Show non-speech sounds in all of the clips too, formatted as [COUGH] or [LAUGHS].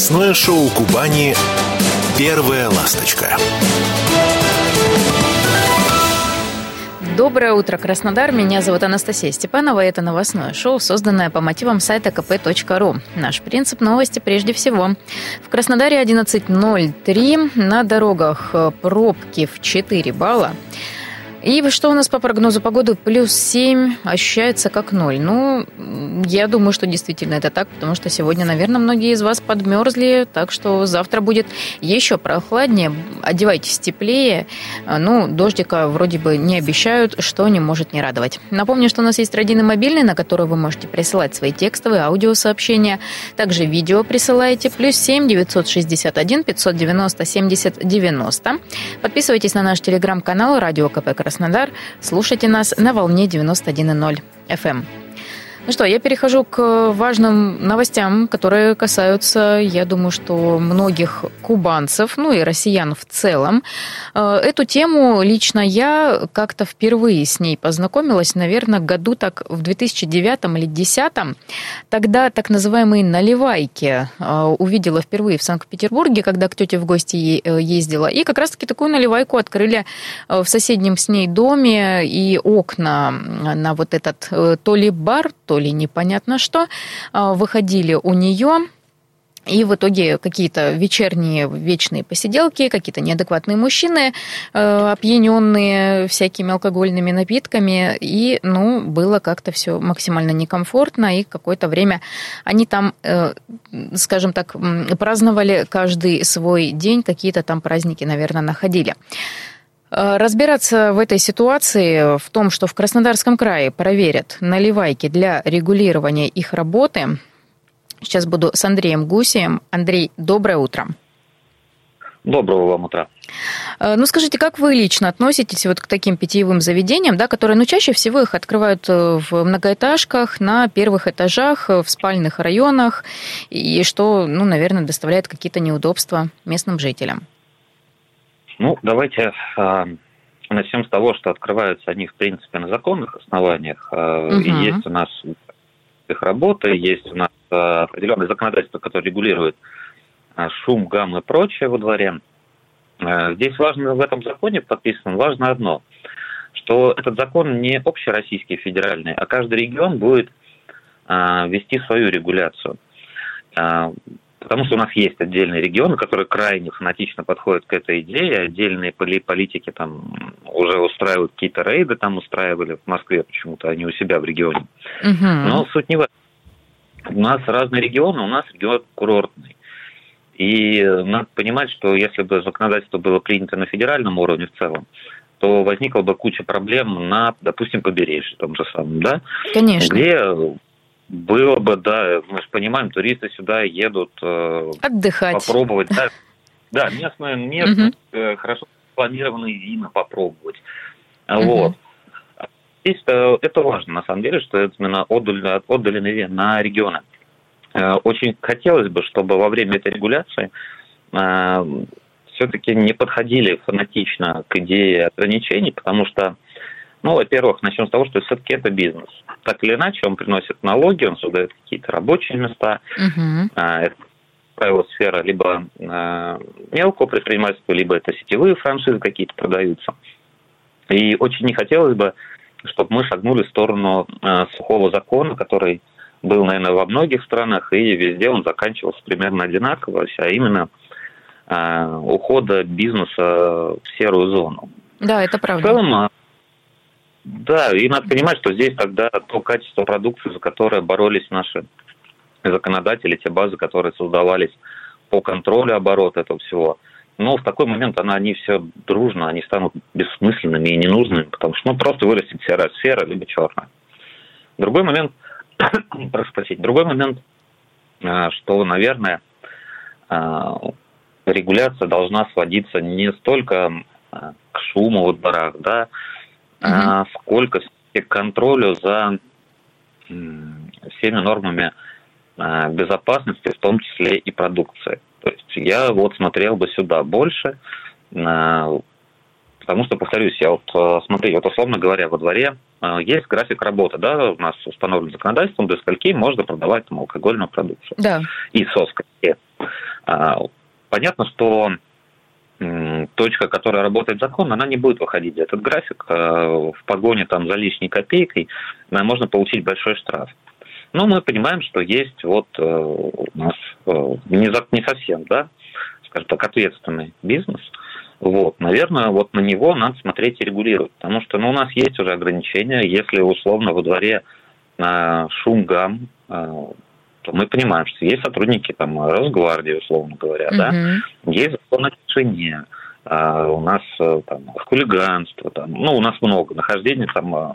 Новостное шоу Кубани «Первая ласточка». Доброе утро, Краснодар. Меня зовут Анастасия Степанова. Это новостное шоу, созданное по мотивам сайта kp.ru. Наш принцип новости прежде всего. В Краснодаре 11.03. На дорогах пробки в 4 балла. И что у нас по прогнозу погоды? Плюс 7 ощущается как ноль. Ну, я думаю, что действительно это так, потому что сегодня, наверное, многие из вас подмерзли, так что завтра будет еще прохладнее. Одевайтесь теплее. Ну, дождика вроде бы не обещают, что не может не радовать. Напомню, что у нас есть родийный мобильный, на который вы можете присылать свои текстовые аудиосообщения. Также видео присылайте. Плюс 7 961 590 70 90. Подписывайтесь на наш телеграм-канал «Радио КП Краснодар. Слушайте нас на волне 91.0 FM. Ну что, я перехожу к важным новостям, которые касаются, я думаю, что многих кубанцев, ну и россиян в целом. Э, эту тему лично я как-то впервые с ней познакомилась, наверное, году так в 2009 или 2010. Тогда так называемые наливайки э, увидела впервые в Санкт-Петербурге, когда к тете в гости э, ездила. И как раз-таки такую наливайку открыли в соседнем с ней доме, и окна на вот этот то ли бар, то ли непонятно что, а, выходили у нее. И в итоге какие-то вечерние вечные посиделки, какие-то неадекватные мужчины, э, опьяненные всякими алкогольными напитками. И, ну, было как-то все максимально некомфортно. И какое-то время они там, э, скажем так, праздновали каждый свой день, какие-то там праздники, наверное, находили. Э, разбираться в этой ситуации, в том, что в Краснодарском крае проверят наливайки для регулирования их работы, сейчас буду с Андреем Гусием. Андрей, доброе утро. Доброго вам утра. Э, ну, скажите, как вы лично относитесь вот к таким питьевым заведениям, да, которые, ну, чаще всего их открывают э, в многоэтажках, на первых этажах, в спальных районах, и что, ну, наверное, доставляет какие-то неудобства местным жителям? Ну, давайте э, начнем с того, что открываются они, в принципе, на законных основаниях. Э, угу. И есть у нас их работа, есть у нас э, определенное законодательство, которое регулирует э, шум, гам и прочее во дворе. Э, здесь важно в этом законе подписано, важно одно, что этот закон не общероссийский, федеральный, а каждый регион будет э, вести свою регуляцию. Потому что у нас есть отдельные регионы, которые крайне фанатично подходят к этой идее. Отдельные политики там уже устраивают какие-то рейды, там устраивали в Москве почему-то, они у себя в регионе. Угу. Но суть не в этом. У нас разные регионы, у нас регион курортный. И надо понимать, что если бы законодательство было принято на федеральном уровне в целом, то возникла бы куча проблем на, допустим, побережье том же самом, да? Конечно. Где было бы, да, мы же понимаем, туристы сюда едут э, отдыхать, попробовать, да, [LAUGHS] да местные, местные угу. э, хорошо спланированные вина попробовать, угу. вот. Здесь -то, это важно, на самом деле, что это именно отдали, отдали на регионы. Э, очень хотелось бы, чтобы во время этой регуляции э, все-таки не подходили фанатично к идее ограничений, потому что ну, во-первых, начнем с того, что все-таки это бизнес. Так или иначе, он приносит налоги, он создает какие-то рабочие места. Uh-huh. Это, правило, сфера либо а, мелкого предпринимательства, либо это сетевые франшизы какие-то продаются. И очень не хотелось бы, чтобы мы шагнули в сторону а, сухого закона, который был, наверное, во многих странах, и везде он заканчивался примерно одинаково, а именно ухода бизнеса в серую зону. Да, это правда. В целом, да, и надо понимать, что здесь тогда то качество продукции, за которое боролись наши законодатели, те базы, которые создавались по контролю оборота этого всего, но в такой момент она, они все дружно, они станут бессмысленными и ненужными, потому что ну, просто вырастет серая сфера, либо черная. Другой момент, [COUGHS] прошу прощения, другой момент, а, что, наверное, а, регуляция должна сводиться не столько а, к шуму во дворах, да, угу. сколько к контролю за всеми нормами а, безопасности, в том числе и продукции. То есть я вот смотрел бы сюда больше, Потому что, повторюсь, я вот, э, смотри, вот условно говоря, во дворе есть график работы, да, у нас установлен законодательством, до скольки можно продавать там алкогольную продукцию. Да. И со скольки. А, понятно, что точка, которая работает законно, она не будет выходить за этот график. В погоне там за лишней копейкой можно получить большой штраф. Но мы понимаем, что есть вот у нас не, не совсем, да, скажем так, ответственный бизнес – вот, наверное, вот на него надо смотреть и регулировать, потому что ну, у нас есть уже ограничения, если условно во дворе э, шум, гам, э, то мы понимаем, что есть сотрудники там Росгвардии, условно говоря, mm-hmm. да, есть закон о тишине, э, у нас э, там хулиганство, там, ну, у нас много нахождения там э,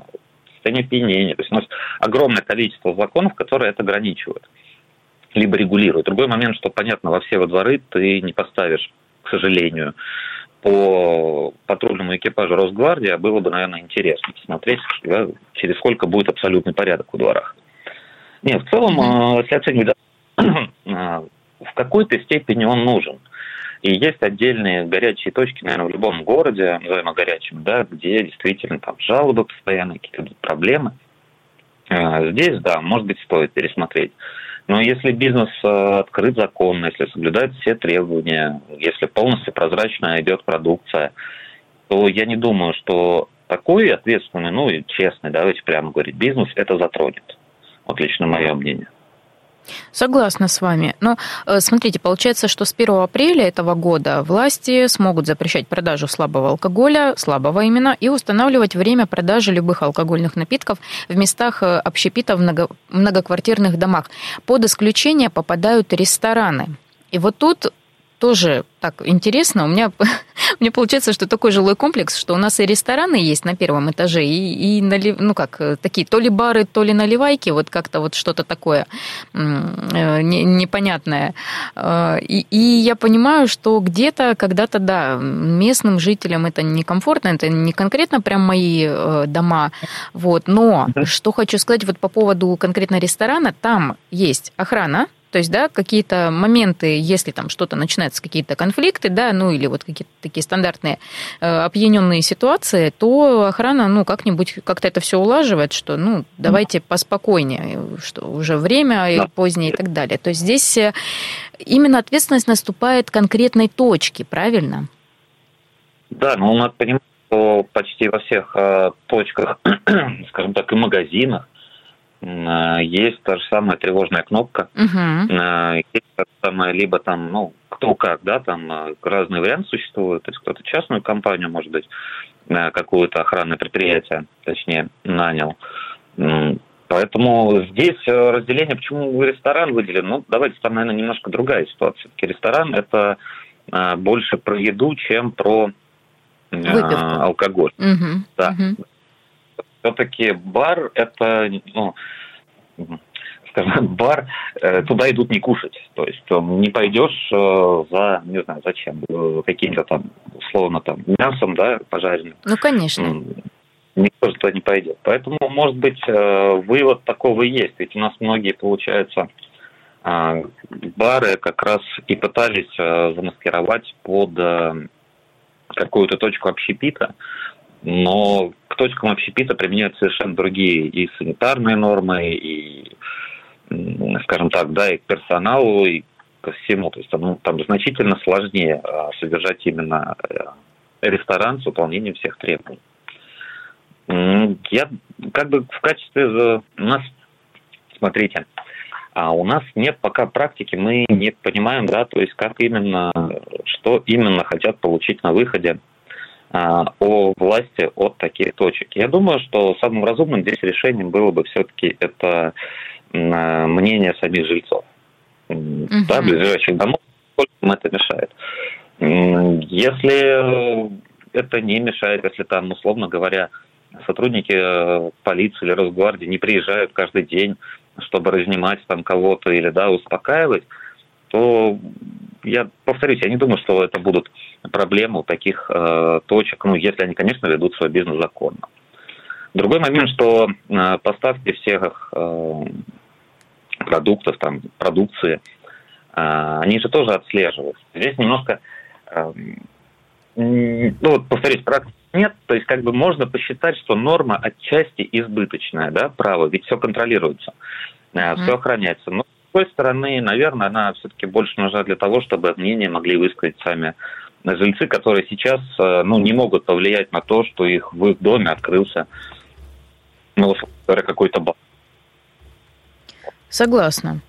состояние опьянения, то есть у нас огромное количество законов, которые это ограничивают либо регулируют. Другой момент, что понятно, во все во дворы ты не поставишь, к сожалению, по патрульному экипажу Росгвардии а было бы, наверное, интересно посмотреть, через сколько будет абсолютный порядок в дворах. Нет, в целом, mm-hmm. если оценивать, а, [CLEARS THROAT] в какой-то степени он нужен. И есть отдельные горячие точки, наверное, в любом городе, назовем горячим, да, где действительно там жалобы постоянные, какие-то проблемы. А, здесь, да, может быть, стоит пересмотреть. Но если бизнес э, открыт законно, если соблюдает все требования, если полностью прозрачно идет продукция, то я не думаю, что такой ответственный, ну и честный, давайте прямо говорить, бизнес это затронет. Вот лично мое мнение. Согласна с вами. Но э, смотрите, получается, что с 1 апреля этого года власти смогут запрещать продажу слабого алкоголя, слабого именно, и устанавливать время продажи любых алкогольных напитков в местах э, общепита в много, многоквартирных домах. Под исключение попадают рестораны. И вот тут тоже так интересно. У меня [LAUGHS] мне получается, что такой жилой комплекс, что у нас и рестораны есть на первом этаже, и, и налив, ну как, такие то ли бары, то ли наливайки, вот как-то вот что-то такое э, непонятное. Э, и, и я понимаю, что где-то, когда-то, да, местным жителям это некомфортно, это не конкретно прям мои э, дома, вот, но что хочу сказать вот по поводу конкретно ресторана, там есть охрана, то есть, да, какие-то моменты, если там что-то начинается, какие-то конфликты, да, ну или вот какие-то такие стандартные э, опьяненные ситуации, то охрана, ну, как-нибудь как-то это все улаживает, что, ну, давайте поспокойнее, что уже время позднее и так далее. То есть здесь э, именно ответственность наступает конкретной точке, правильно? Да, ну, надо понимать, что почти во всех э, точках, [CLEARS THROAT] скажем так, и магазинах, есть та же самая тревожная кнопка. Uh-huh. Есть та же самая, либо там, ну, кто как, да, там э, разные варианты существуют. То есть кто-то частную компанию, может быть, какое-то охранное предприятие, точнее, нанял. Поэтому здесь разделение, почему ресторан выделен, ну, давайте там, наверное, немножко другая ситуация. Все-таки ресторан – это больше про еду, чем про Выпивку. алкоголь. Угу, да. Угу все-таки бар это, ну, скажем, [LAUGHS] бар, э, туда идут не кушать. То есть не пойдешь э, за, не знаю, зачем, э, каким-то там, условно, там, мясом, да, пожаренным. Ну, конечно. Никто туда не пойдет. Поэтому, может быть, вывод такого и есть. Ведь у нас многие, получается, бары как раз и пытались замаскировать под какую-то точку общепита, но к точкам общепита применяют совершенно другие и санитарные нормы, и, скажем так, да, и к персоналу, и ко всему. То есть там, ну, там значительно сложнее а, содержать именно э, ресторан с выполнением всех требований. Я как бы в качестве у нас, смотрите, а у нас нет пока практики, мы не понимаем, да, то есть как именно, что именно хотят получить на выходе о власти от таких точек. Я думаю, что самым разумным здесь решением было бы все-таки это а, мнение самих жильцов. Uh-huh. Да, ближайших домов, сколько им это мешает. Если это не мешает, если там, условно говоря, сотрудники э, полиции или Росгвардии не приезжают каждый день, чтобы разнимать там кого-то или да, успокаивать, то я повторюсь, я не думаю, что это будут проблемы у таких э, точек, ну, если они, конечно, ведут свой бизнес законно. Другой момент, что э, поставки всех э, продуктов, там, продукции, э, они же тоже отслеживаются. Здесь немножко, э, ну, вот повторюсь, практика нет, то есть как бы можно посчитать, что норма отчасти избыточная, да, право, ведь все контролируется, mm-hmm. все охраняется. Но с другой стороны, наверное, она все-таки больше нужна для того, чтобы мнение могли высказать сами жильцы, которые сейчас э, ну, не могут повлиять на то, что их в их доме открылся ну, какой-то бар. Согласна.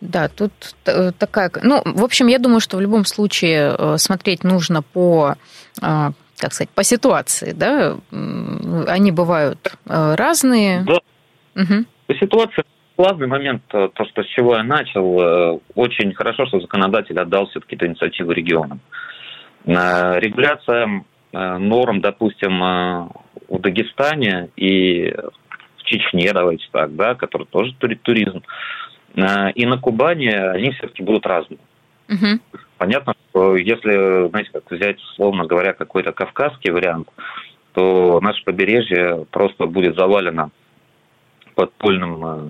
Да, тут э, такая... Ну, в общем, я думаю, что в любом случае э, смотреть нужно по как сказать, по ситуации, да, они бывают разные. Да. Угу. По ситуации главный момент, то, что с чего я начал, очень хорошо, что законодатель отдал все-таки эту инициативу регионам. Регуляция норм, допустим, в Дагестане и в Чечне, давайте так, да, который тоже туризм, Э, и на Кубани они все-таки будут разные. Угу. Понятно, что если, знаете, как взять, условно говоря, какой-то кавказский вариант, то наше побережье просто будет завалено подпольным, э,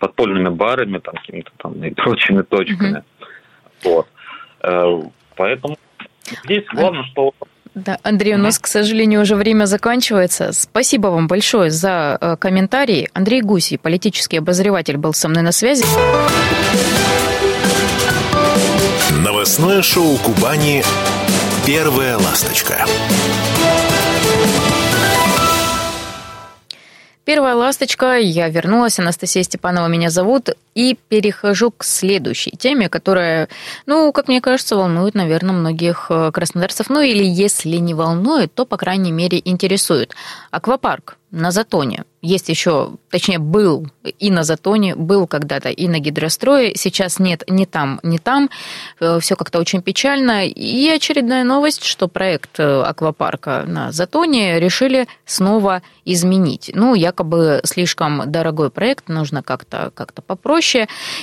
подпольными барами, там, какими-то там и прочими точками. Угу. Вот. Э, поэтому здесь главное, что да, Андрей, у нас, к сожалению, уже время заканчивается. Спасибо вам большое за э, комментарии. Андрей Гусей, политический обозреватель, был со мной на связи. Новостное шоу Кубани «Первая ласточка». Первая ласточка, я вернулась, Анастасия Степанова меня зовут, и перехожу к следующей теме, которая, ну, как мне кажется, волнует, наверное, многих э, краснодарцев, ну или если не волнует, то, по крайней мере, интересует. Аквапарк на Затоне. Есть еще, точнее, был и на Затоне, был когда-то и на Гидрострое. Сейчас нет ни там, ни там. Э, Все как-то очень печально. И очередная новость, что проект э, аквапарка на Затоне решили снова изменить. Ну, якобы слишком дорогой проект, нужно как-то как попроще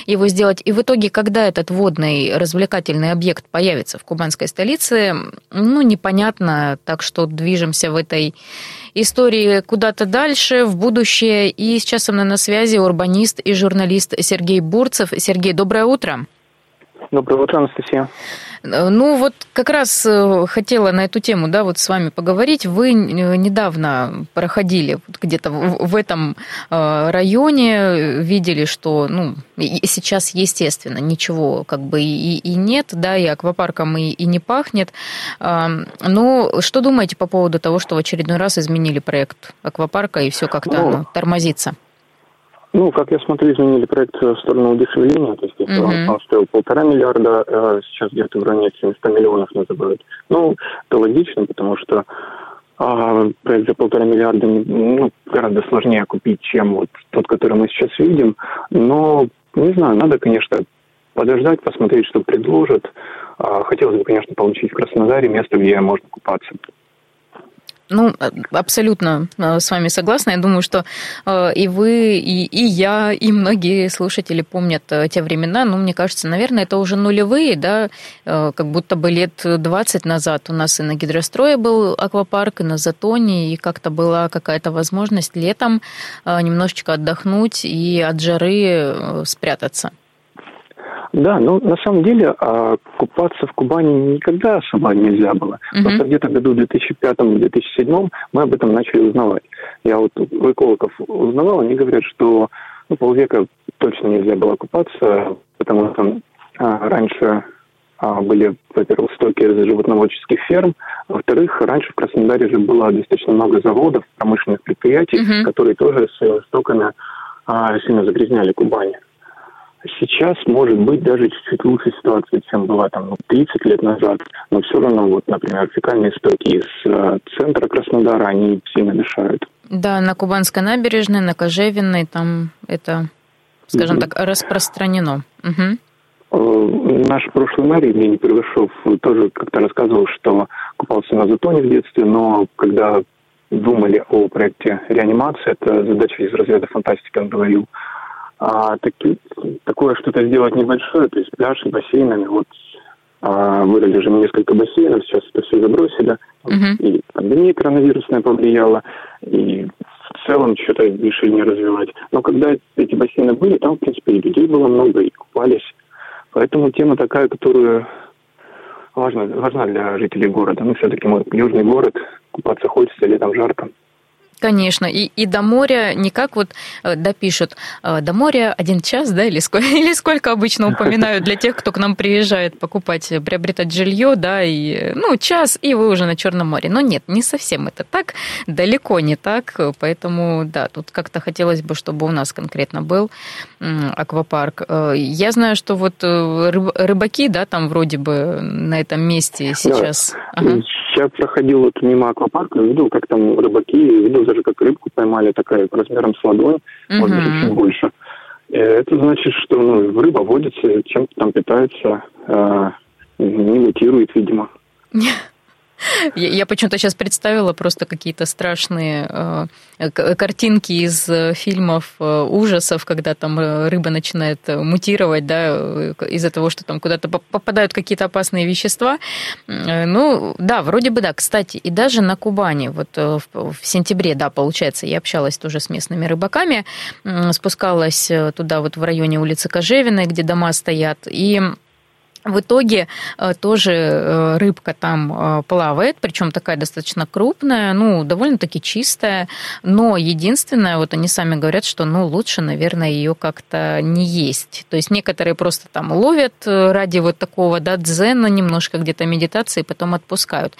его сделать. И в итоге, когда этот водный развлекательный объект появится в кубанской столице, ну, непонятно. Так что движемся в этой истории куда-то дальше, в будущее. И сейчас со мной на связи урбанист и журналист Сергей Бурцев. Сергей, доброе утро. Доброе утро, Анастасия. Ну вот как раз э, хотела на эту тему, да, вот с вами поговорить. Вы э, недавно проходили где-то в этом э, районе, видели, что, ну, сейчас, естественно, ничего как бы и, и нет, да, и аквапарком и, и не пахнет. Но что думаете по поводу того, что в очередной раз изменили проект аквапарка и все как-то ну, ну, тормозится? Ну, как я смотрю, изменили проект в сторону удешевления. То есть, если uh-huh. он стоил полтора миллиарда, а сейчас где-то в районе 700 миллионов называют. Ну, это логично, потому что а, проект за полтора миллиарда ну, гораздо сложнее купить, чем вот тот, который мы сейчас видим. Но, не знаю, надо, конечно, подождать, посмотреть, что предложат. А, хотелось бы, конечно, получить в Краснодаре место, где можно купаться. Ну, абсолютно э, с вами согласна. Я думаю, что э, и вы, и, и я, и многие слушатели помнят э, те времена. Ну, мне кажется, наверное, это уже нулевые, да, как будто бы лет 20 назад у нас и на Гидрострое был аквапарк, и на Затоне, и как-то была какая-то возможность летом немножечко отдохнуть и от жары спрятаться. Да, ну на самом деле а, купаться в Кубани никогда особо нельзя было. Mm-hmm. Просто где-то году 2005-2007 мы об этом начали узнавать. Я вот у экологов узнавал, они говорят, что ну, полвека точно нельзя было купаться, потому что а, раньше а, были, во-первых, стоки животноводческих ферм, во-вторых, раньше в Краснодаре же было достаточно много заводов, промышленных предприятий, mm-hmm. которые тоже своими стоками а, сильно загрязняли Кубань. Сейчас может быть даже чуть-чуть лучше ситуация, чем была там ну, 30 лет назад, но все равно, вот, например, фекальные стоки из э, центра Краснодара, они сильно мешают. Да, на Кубанской набережной, на Кожевенной, там это, скажем mm-hmm. так, распространено. Угу. Наш прошлый мэр Евгений Первышов тоже как-то рассказывал, что купался на Затоне в детстве, но когда думали о проекте реанимации, это задача из разряда фантастики, он говорил, а, таки, такое что-то сделать небольшое, то есть пляж и бассейнами. Вот а, вырыли же несколько бассейнов, сейчас это все забросили. Uh-huh. И пандемия коронавирусная повлияла, и в целом что-то решили не развивать. Но когда эти бассейны были, там, в принципе, и людей было много, и купались. Поэтому тема такая, которую важна, важна для жителей города. Ну, все-таки мы южный город, купаться хочется, летом жарко. Конечно, и, и до моря не как вот э, допишут, э, до моря один час, да, или сколько, [LAUGHS] или сколько обычно упоминают для тех, кто к нам приезжает покупать, приобретать жилье, да, и, ну, час, и вы уже на Черном море. Но нет, не совсем это так, далеко не так, поэтому, да, тут как-то хотелось бы, чтобы у нас конкретно был аквапарк. Э, я знаю, что вот рыбаки, да, там вроде бы на этом месте сейчас. Да. Ага. Я проходил вот мимо аквапарка, видел, как там рыбаки, видел даже, как рыбку поймали, такая размером с ладонь, угу. может быть, чуть больше. Э, это значит, что ну, рыба водится, чем-то там питается, э, не мутирует, видимо. [LAUGHS] Я, я почему-то сейчас представила просто какие-то страшные э, картинки из э, фильмов э, ужасов, когда там э, рыба начинает мутировать, да, из-за того, что там куда-то попадают какие-то опасные вещества. Ну, да, вроде бы да. Кстати, и даже на Кубани, вот в, в сентябре, да, получается, я общалась тоже с местными рыбаками, спускалась туда вот в районе улицы Кожевиной, где дома стоят, и в итоге э, тоже э, рыбка там э, плавает, причем такая достаточно крупная, ну, довольно-таки чистая, но единственное, вот они сами говорят, что, ну, лучше, наверное, ее как-то не есть. То есть некоторые просто там ловят ради вот такого, да, дзена, немножко где-то медитации, потом отпускают.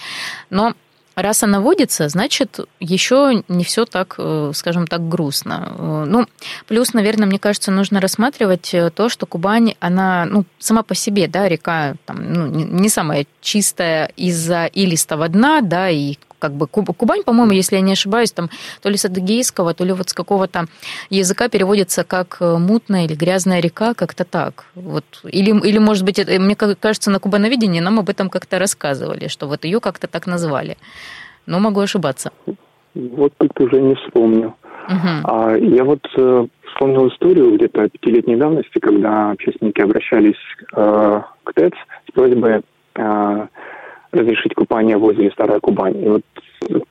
Но Раз она водится, значит, еще не все так, э, скажем так, грустно. Э, ну, плюс, наверное, мне кажется, нужно рассматривать э, то, что Кубань, она, ну, сама по себе, да, река там, ну, не самая чистая из-за илистого дна, да, и как бы Кубань, по-моему, если я не ошибаюсь, там то ли с адыгейского, то ли вот с какого-то языка переводится как э, мутная или грязная река, как-то так. Вот. Или, или, может быть, это, мне кажется, на Кубановидении нам об этом как-то рассказывали, что вот ее как-то так назвали. Но могу ошибаться. Вот тут уже не вспомню. Угу. А, я вот э, вспомнил историю где-то пятилетней давности, когда общественники обращались э, к ТЭЦ с просьбой э, разрешить купание возле Старой Кубани. И вот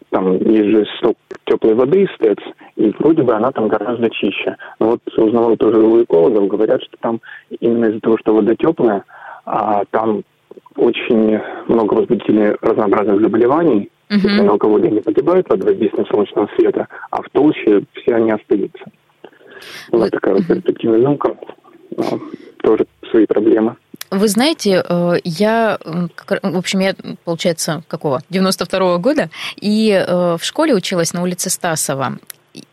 там есть же сток теплой воды из ТЭЦ, и вроде бы она там гораздо чище. Но вот узнавал тоже у экологов, говорят, что там именно из-за того, что вода теплая, а там очень много возбудителей разнообразных заболеваний, uh-huh. если на алкоголе не погибают под воздействием солнечного света, а в толще все они остаются. Вот такая вот. Но тоже свои проблемы. Вы знаете, э, я, в общем, я, получается, какого? 92-го года, и э, в школе училась на улице Стасова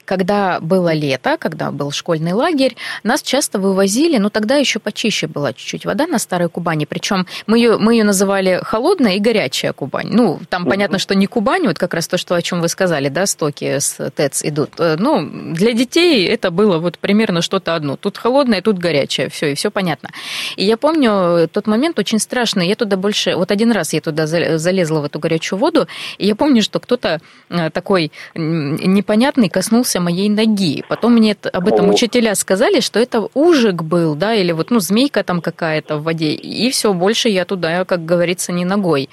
когда было лето, когда был школьный лагерь, нас часто вывозили, ну тогда еще почище была чуть-чуть вода на Старой Кубани, причем мы ее, мы ее называли холодная и горячая Кубань. Ну, там понятно, что не Кубань, вот как раз то, что, о чем вы сказали, да, стоки с ТЭЦ идут. Э, ну, для детей это было вот примерно что-то одно. Тут холодное, тут горячее, все, и все понятно. И я помню тот момент очень страшный, я туда больше, вот один раз я туда залезла в эту горячую воду, и я помню, что кто-то э, такой непонятный коснулся коснулся моей ноги. Потом мне об этом учителя сказали, что это ужик был, да, или вот, ну, змейка там какая-то в воде. И все, больше я туда, как говорится, не ногой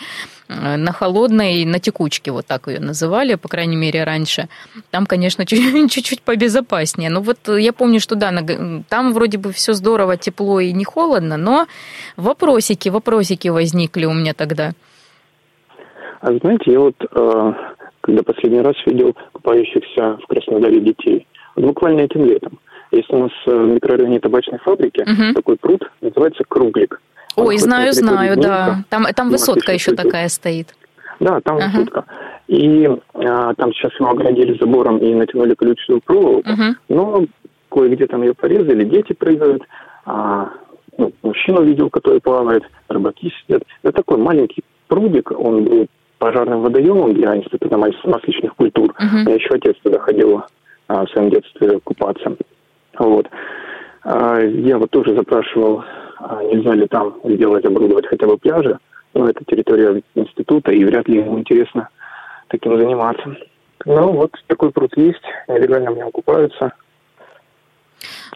э, на холодной, на текучке, вот так ее называли, по крайней мере, раньше. Там, конечно, [LAUGHS] чуть-чуть побезопаснее. Но вот я помню, что да, там вроде бы все здорово, тепло и не холодно, но вопросики, вопросики возникли у меня тогда. А знаете, я вот э, когда последний раз видел купающихся в Краснодаре детей. Буквально этим летом. Есть у нас э, в микрорайоне табачной фабрики угу. такой пруд, называется Круглик. Ой, знаю, знаю, да. Там, там высотка еще такая стоит. Да, там ага. высотка. И а, там сейчас его оградили забором и натянули колючую проволоку. Угу. Но кое-где там ее порезали, дети прыгают. А, ну, мужчину видел, который плавает, рыбаки сидят. Это такой маленький прудик, он был пожарным водоемом для Института масличных культур. Uh-huh. Я еще отец туда ходил а, в своем детстве купаться. Вот. А, я вот тоже запрашивал, а, нельзя ли там сделать, оборудовать хотя бы пляжи. Но это территория института, и вряд ли ему интересно таким заниматься. Ну, вот такой пруд есть, нелегально в нем купаются.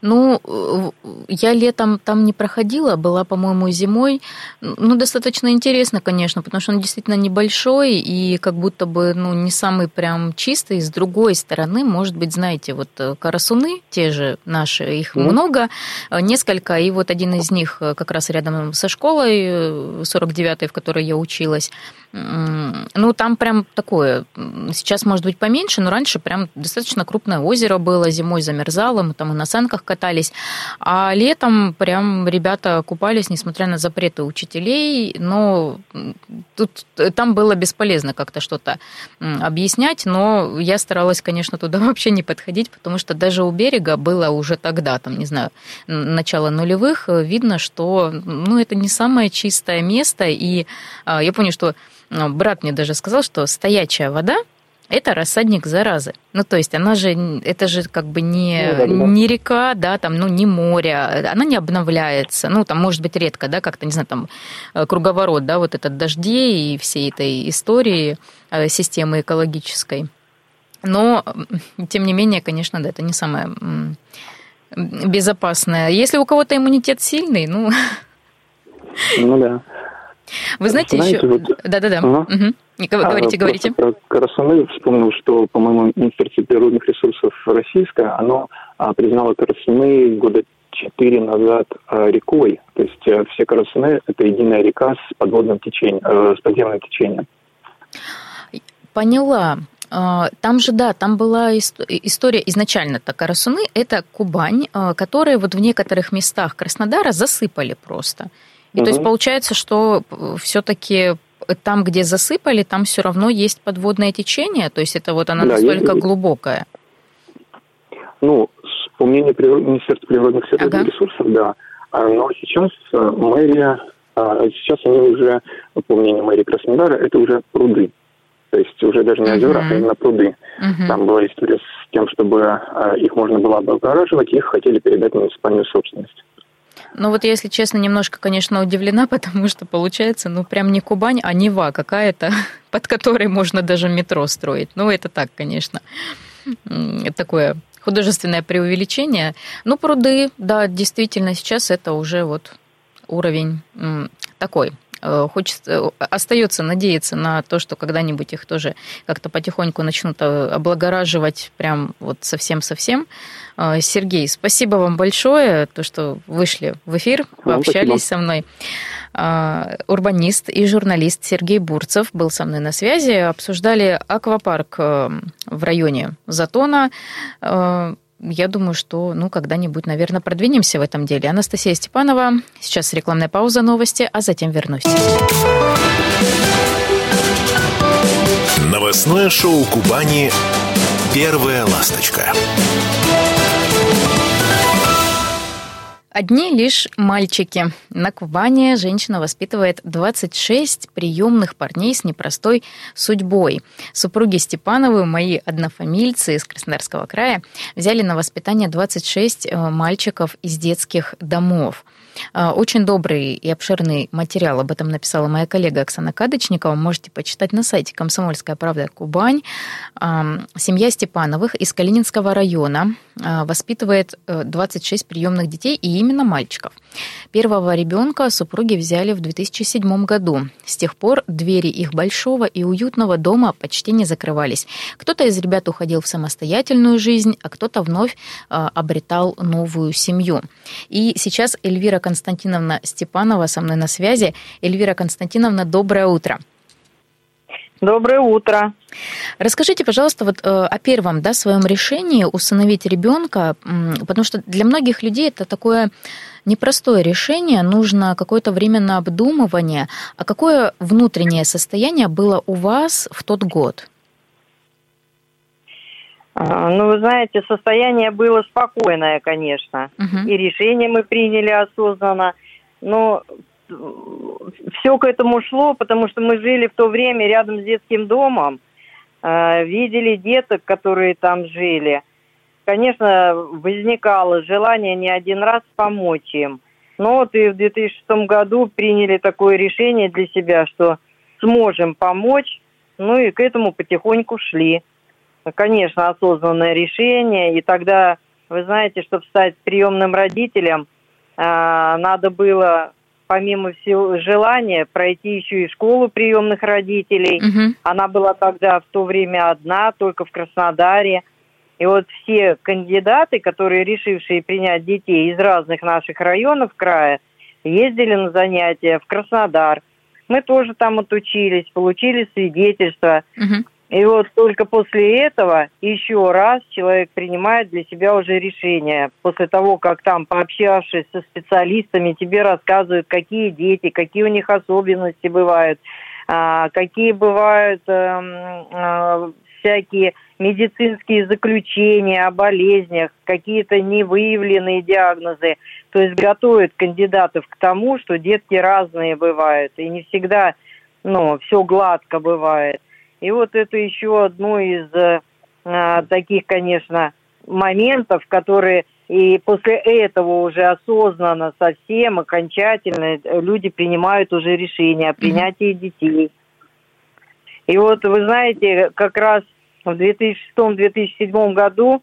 Ну, я летом там не проходила, была, по-моему, зимой. Ну, достаточно интересно, конечно, потому что он действительно небольшой и как будто бы, ну, не самый прям чистый. С другой стороны, может быть, знаете, вот э, карасуны, те же наши, их mm. много, э, несколько, и вот один из них как раз рядом со школой, 49-й, в которой я училась, ну, там прям такое, сейчас, может быть, поменьше, но раньше прям достаточно крупное озеро было, зимой замерзало, мы там и на санках катались, а летом прям ребята купались, несмотря на запреты учителей, но тут, там было бесполезно как-то что-то объяснять, но я старалась, конечно, туда [LAUGHS] вообще не подходить, потому что даже у берега было уже тогда, там, не знаю, начало нулевых, видно, что, ну, это не самое чистое место, и а, я помню, что брат мне даже сказал, что стоячая вода это рассадник заразы. Ну, то есть она же, это же как бы не, ну, да, да. не река, да, там, ну, не море, она не обновляется. Ну, там, может быть, редко, да, как-то, не знаю, там, э, круговорот, да, вот этот дождей и всей этой истории э, системы экологической. Но, тем не менее, конечно, да, это не самое безопасное. Если у кого-то иммунитет сильный, ну... Ну, да. Вы знаете, знаете еще... Вот... Да-да-да. Ага. Угу. Говорите, а, говорите. Про Карасуны вспомнил, что, по-моему, Министерство природных ресурсов российское, оно а, признало Карасуны года четыре назад а, рекой. То есть а, все Карасуны – это единая река с подводным течением, э, с подземным течением. Поняла. А, там же, да, там была история изначально-то Карасуны – это Кубань, которые вот в некоторых местах Краснодара засыпали просто. И угу. то есть получается, что э, все-таки там, где засыпали, там все равно есть подводное течение, то есть это вот она да, настолько есть. глубокая. Ну, по мнению Министерства природных ага. ресурсов, да. А, но сейчас э, мэрия, а, сейчас они уже, по мнению мэрии Краснодара, это уже пруды. То есть уже даже не озера, uh-huh. а именно пруды. Uh-huh. Там была история с тем, чтобы их можно было облагораживать, их хотели передать на муниципальную собственность. Ну вот, если честно, немножко, конечно, удивлена, [LAUGHS] потому что получается, ну прям не Кубань, а Нева какая-то, [LAUGHS] под которой можно даже метро строить. Ну это так, конечно, такое художественное преувеличение. Ну пруды, да, действительно, сейчас это уже вот уровень такой хочется, э, остается надеяться на то, что когда-нибудь их тоже как-то потихоньку начнут э, облагораживать прям вот совсем-совсем. Сергей, спасибо вам большое, то, что вышли в эфир, пообщались спасибо. со мной. Урбанист и журналист Сергей Бурцев был со мной на связи. Обсуждали аквапарк в районе Затона я думаю, что ну, когда-нибудь, наверное, продвинемся в этом деле. Анастасия Степанова. Сейчас рекламная пауза, новости, а затем вернусь. Новостное шоу Кубани «Первая ласточка». Одни лишь мальчики. На Кубани женщина воспитывает 26 приемных парней с непростой судьбой. Супруги Степановы, мои однофамильцы из Краснодарского края, взяли на воспитание 26 э, мальчиков из детских домов. А, очень добрый и обширный материал об этом написала моя коллега Оксана Кадочникова. Можете почитать на сайте «Комсомольская правда. Кубань». Семья Степановых из Калининского района а, воспитывает 26 э, приемных детей и именно мальчиков. Первого ребенка супруги взяли в 2007 году. С тех пор двери их большого и уютного дома почти не закрывались. Кто-то из ребят уходил в самостоятельную жизнь, а кто-то вновь а, обретал новую семью. И сейчас Эльвира Константиновна Степанова со мной на связи. Эльвира Константиновна, доброе утро. Доброе утро. Расскажите, пожалуйста, вот э, о первом, да, своем решении усыновить ребенка, потому что для многих людей это такое непростое решение, нужно какое-то время на обдумывание. А какое внутреннее состояние было у вас в тот год? Ну, вы знаете, состояние было спокойное, конечно. Угу. И решение мы приняли осознанно. Но все к этому шло, потому что мы жили в то время рядом с детским домом, э, видели деток, которые там жили. Конечно, возникало желание не один раз помочь им. Но вот и в 2006 году приняли такое решение для себя, что сможем помочь, ну и к этому потихоньку шли конечно, осознанное решение. И тогда, вы знаете, чтобы стать приемным родителем, надо было помимо всего желания пройти еще и школу приемных родителей. Угу. Она была тогда в то время одна, только в Краснодаре. И вот все кандидаты, которые решившие принять детей из разных наших районов края, ездили на занятия в Краснодар. Мы тоже там отучились, получили свидетельство. Угу. И вот только после этого еще раз человек принимает для себя уже решение. После того, как там, пообщавшись со специалистами, тебе рассказывают, какие дети, какие у них особенности бывают, а, какие бывают эм, а, всякие медицинские заключения о болезнях, какие-то невыявленные диагнозы. То есть готовят кандидатов к тому, что детки разные бывают, и не всегда ну, все гладко бывает. И вот это еще одно из э, таких, конечно, моментов, которые и после этого уже осознанно, совсем окончательно люди принимают уже решение о принятии детей. И вот вы знаете, как раз в 2006-2007 году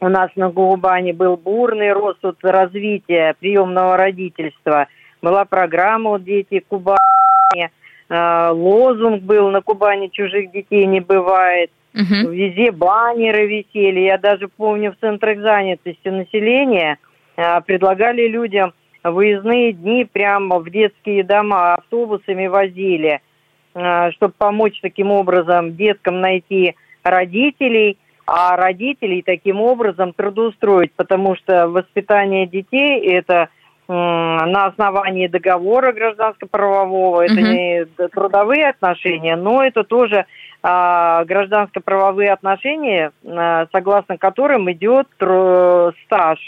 у нас на Губани был бурный рост вот развития приемного родительства. Была программа вот «Дети Кубани», э, лозунг был «На Кубани чужих детей не бывает». Угу. Везде баннеры висели. Я даже помню в центрах занятости населения э, предлагали людям выездные дни прямо в детские дома, автобусами возили, э, чтобы помочь таким образом деткам найти родителей, а родителей таким образом трудоустроить, потому что воспитание детей – это на основании договора гражданско-правового, это угу. не трудовые отношения, но это тоже а, гражданско-правовые отношения, а, согласно которым идет стаж,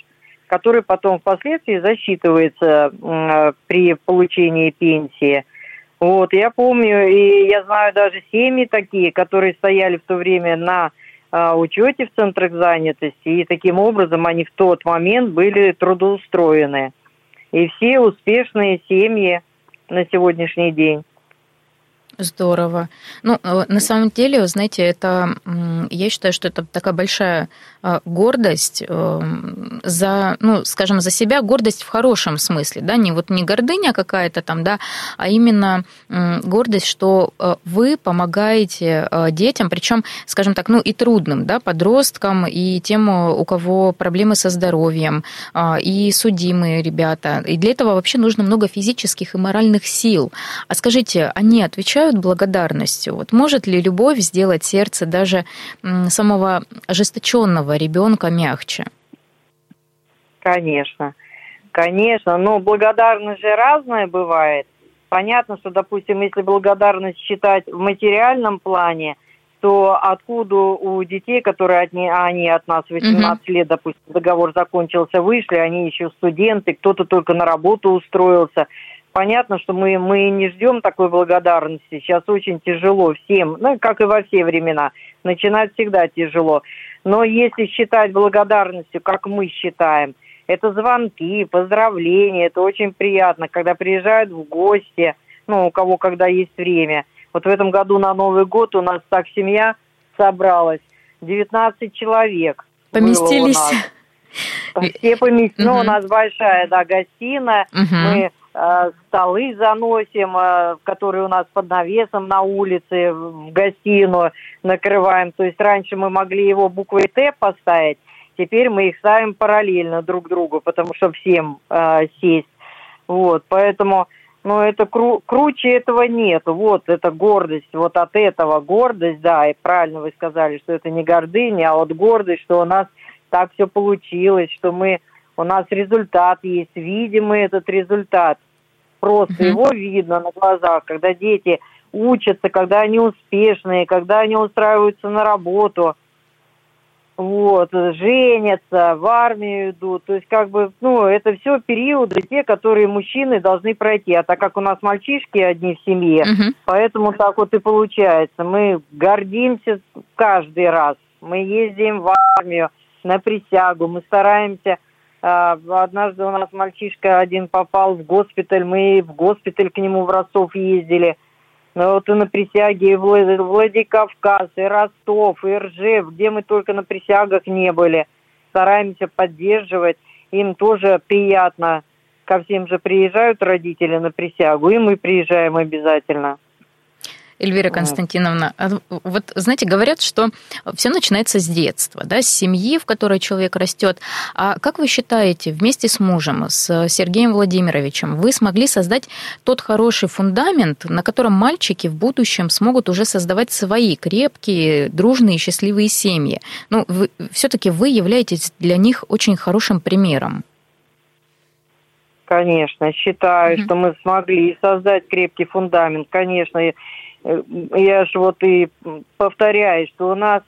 который потом впоследствии засчитывается а, при получении пенсии. Вот, я помню, и я знаю даже семьи такие, которые стояли в то время на а, учете в центрах занятости, и таким образом они в тот момент были трудоустроены. И все успешные семьи на сегодняшний день. Здорово. Ну, э, на самом деле, знаете, это, я считаю, что это такая большая а, гордость э, за, ну, скажем, за себя, гордость в хорошем смысле, да, не вот не гордыня какая-то там, да, а именно гордость, что э, вы помогаете детям, причем, скажем так, ну, и трудным, да, подросткам, и тем, у кого проблемы со здоровьем, и судимые ребята. И для этого вообще нужно много физических и моральных сил. А скажите, они отвечают отвечают благодарностью. Вот может ли любовь сделать сердце даже самого ожесточенного ребенка мягче? Конечно, конечно. Но благодарность же разная бывает. Понятно, что, допустим, если благодарность считать в материальном плане, то откуда у детей, которые от, не, они от нас 18 угу. лет, допустим, договор закончился, вышли, они еще студенты, кто-то только на работу устроился, Понятно, что мы, мы не ждем такой благодарности. Сейчас очень тяжело всем, ну, как и во все времена. Начинать всегда тяжело. Но если считать благодарностью, как мы считаем, это звонки, поздравления, это очень приятно, когда приезжают в гости, ну, у кого когда есть время. Вот в этом году на Новый год у нас так семья собралась, 19 человек. Поместились? Все поместились. Ну, у нас большая, да, гостиная. Мы столы заносим, э, которые у нас под навесом на улице, в гостиную накрываем. То есть раньше мы могли его буквой Т поставить, теперь мы их ставим параллельно друг другу, потому что всем э, сесть. Вот, поэтому, ну, это кру- круче этого нет. Вот, это гордость, вот от этого гордость, да, и правильно вы сказали, что это не гордыня, а вот гордость, что у нас так все получилось, что мы у нас результат есть, видимый этот результат. Просто mm-hmm. его видно на глазах, когда дети учатся, когда они успешные, когда они устраиваются на работу, вот, женятся, в армию идут. То есть, как бы, ну, это все периоды, те, которые мужчины должны пройти. А так как у нас мальчишки одни в семье, uh-huh. поэтому так вот и получается. Мы гордимся каждый раз. Мы ездим в армию на присягу, мы стараемся однажды у нас мальчишка один попал в госпиталь, мы в госпиталь к нему в Ростов ездили. Ну, вот и на присяге, и Владикавказ, и Ростов, и Ржев, где мы только на присягах не были. Стараемся поддерживать. Им тоже приятно ко всем же приезжают родители на присягу, и мы приезжаем обязательно. Эльвира Константиновна, а вот знаете, говорят, что все начинается с детства, да, с семьи, в которой человек растет. А как вы считаете, вместе с мужем, с Сергеем Владимировичем, вы смогли создать тот хороший фундамент, на котором мальчики в будущем смогут уже создавать свои крепкие, дружные, счастливые семьи? Ну, все-таки вы являетесь для них очень хорошим примером. Конечно, считаю, mm-hmm. что мы смогли создать крепкий фундамент. Конечно, я же вот и повторяю, что у нас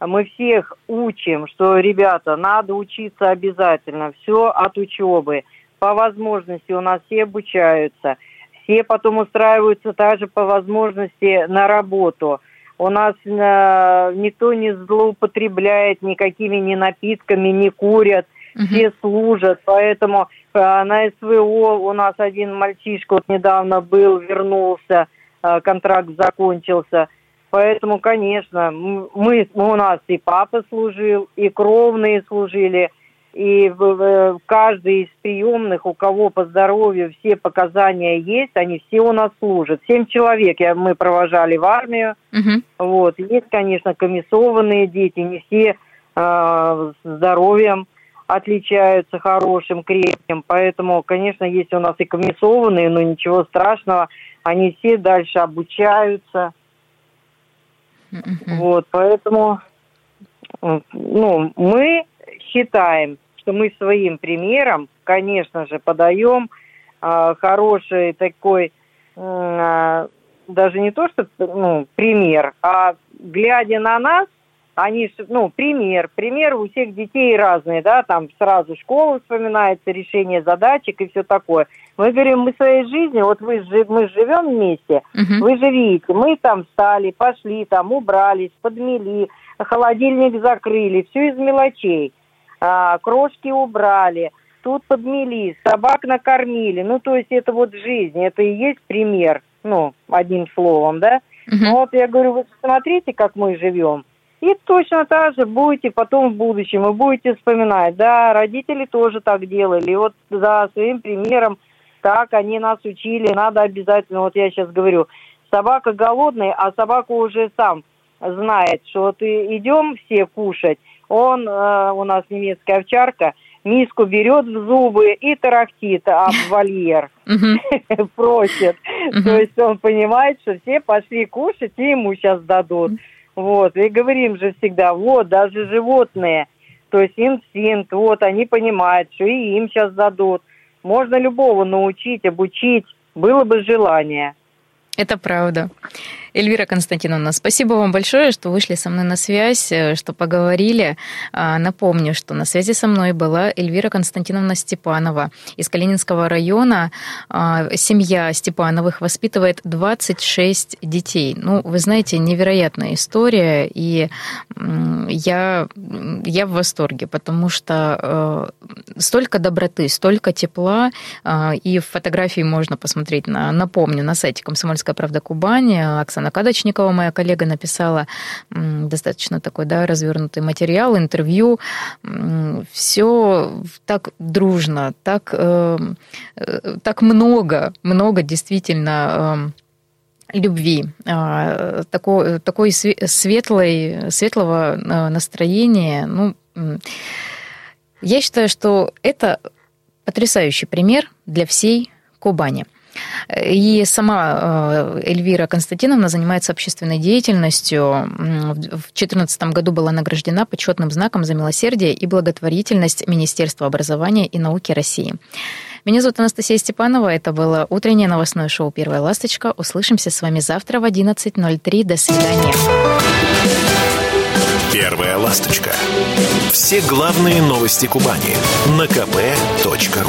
мы всех учим, что, ребята, надо учиться обязательно, все от учебы. По возможности у нас все обучаются, все потом устраиваются также по возможности на работу. У нас э, никто не злоупотребляет никакими ни напитками, не курят, uh-huh. все служат, поэтому э, на СВО у нас один мальчишка вот недавно был, вернулся – Э, контракт закончился. Поэтому, конечно, мы, у нас и папа служил, и кровные служили, и каждый из приемных, у кого по здоровью все показания есть, они все у нас служат. Семь человек я, мы провожали в армию. Угу. Вот. Есть, конечно, комиссованные дети, не все э, здоровьем отличаются хорошим, крепким. Поэтому, конечно, есть у нас и комиссованные, но ничего страшного они все дальше обучаются. Mm-hmm. Вот, поэтому ну, мы считаем, что мы своим примером, конечно же, подаем э, хороший такой, э, даже не то, что ну, пример, а глядя на нас, они, ну, пример, пример у всех детей разные, да, там сразу школа вспоминается, решение задачек и все такое. Мы говорим, мы своей жизни, вот вы, мы живем вместе, uh-huh. вы же видите, мы там встали, пошли, там убрались, подмели, холодильник закрыли, все из мелочей, а, крошки убрали, тут подмели, собак накормили, ну, то есть это вот жизнь, это и есть пример, ну, одним словом, да. Uh-huh. Ну, вот я говорю, вы смотрите, как мы живем, и точно так же будете потом в будущем, вы будете вспоминать, да, родители тоже так делали, и вот за своим примером так они нас учили, надо обязательно, вот я сейчас говорю, собака голодная, а собака уже сам знает, что вот идем все кушать, он, э, у нас немецкая овчарка, миску берет в зубы и тарахтит об [LAUGHS] вольер, [LAUGHS] просит. То есть он понимает, что все пошли кушать, и ему сейчас дадут. Вот, и говорим же всегда, вот, даже животные, то есть инстинкт, вот, они понимают, что и им сейчас дадут. Можно любого научить, обучить, было бы желание. Это правда. Эльвира Константиновна, спасибо вам большое, что вышли со мной на связь, э, что поговорили. А, напомню, что на связи со мной была Эльвира Константиновна Степанова из Калининского района. А, семья Степановых воспитывает 26 детей. Ну, вы знаете, невероятная история, и я, я в восторге, потому что э, столько доброты, столько тепла, а, и фотографии можно посмотреть, на, напомню, на сайте «Комсомольская правда Кубани». Оксана Кадочникова, моя коллега, написала достаточно такой, да, развернутый материал, интервью. Все так дружно, так, э, э, так много, много действительно э, любви, такой, такой светлой, светлого настроения. Ну, я считаю, что это потрясающий пример для всей Кубани – и сама э, Эльвира Константиновна занимается общественной деятельностью. В 2014 году была награждена почетным знаком за милосердие и благотворительность Министерства образования и науки России. Меня зовут Анастасия Степанова. Это было утреннее новостное шоу «Первая ласточка». Услышимся с вами завтра в 11.03. До свидания. «Первая ласточка». Все главные новости Кубани на kp.ru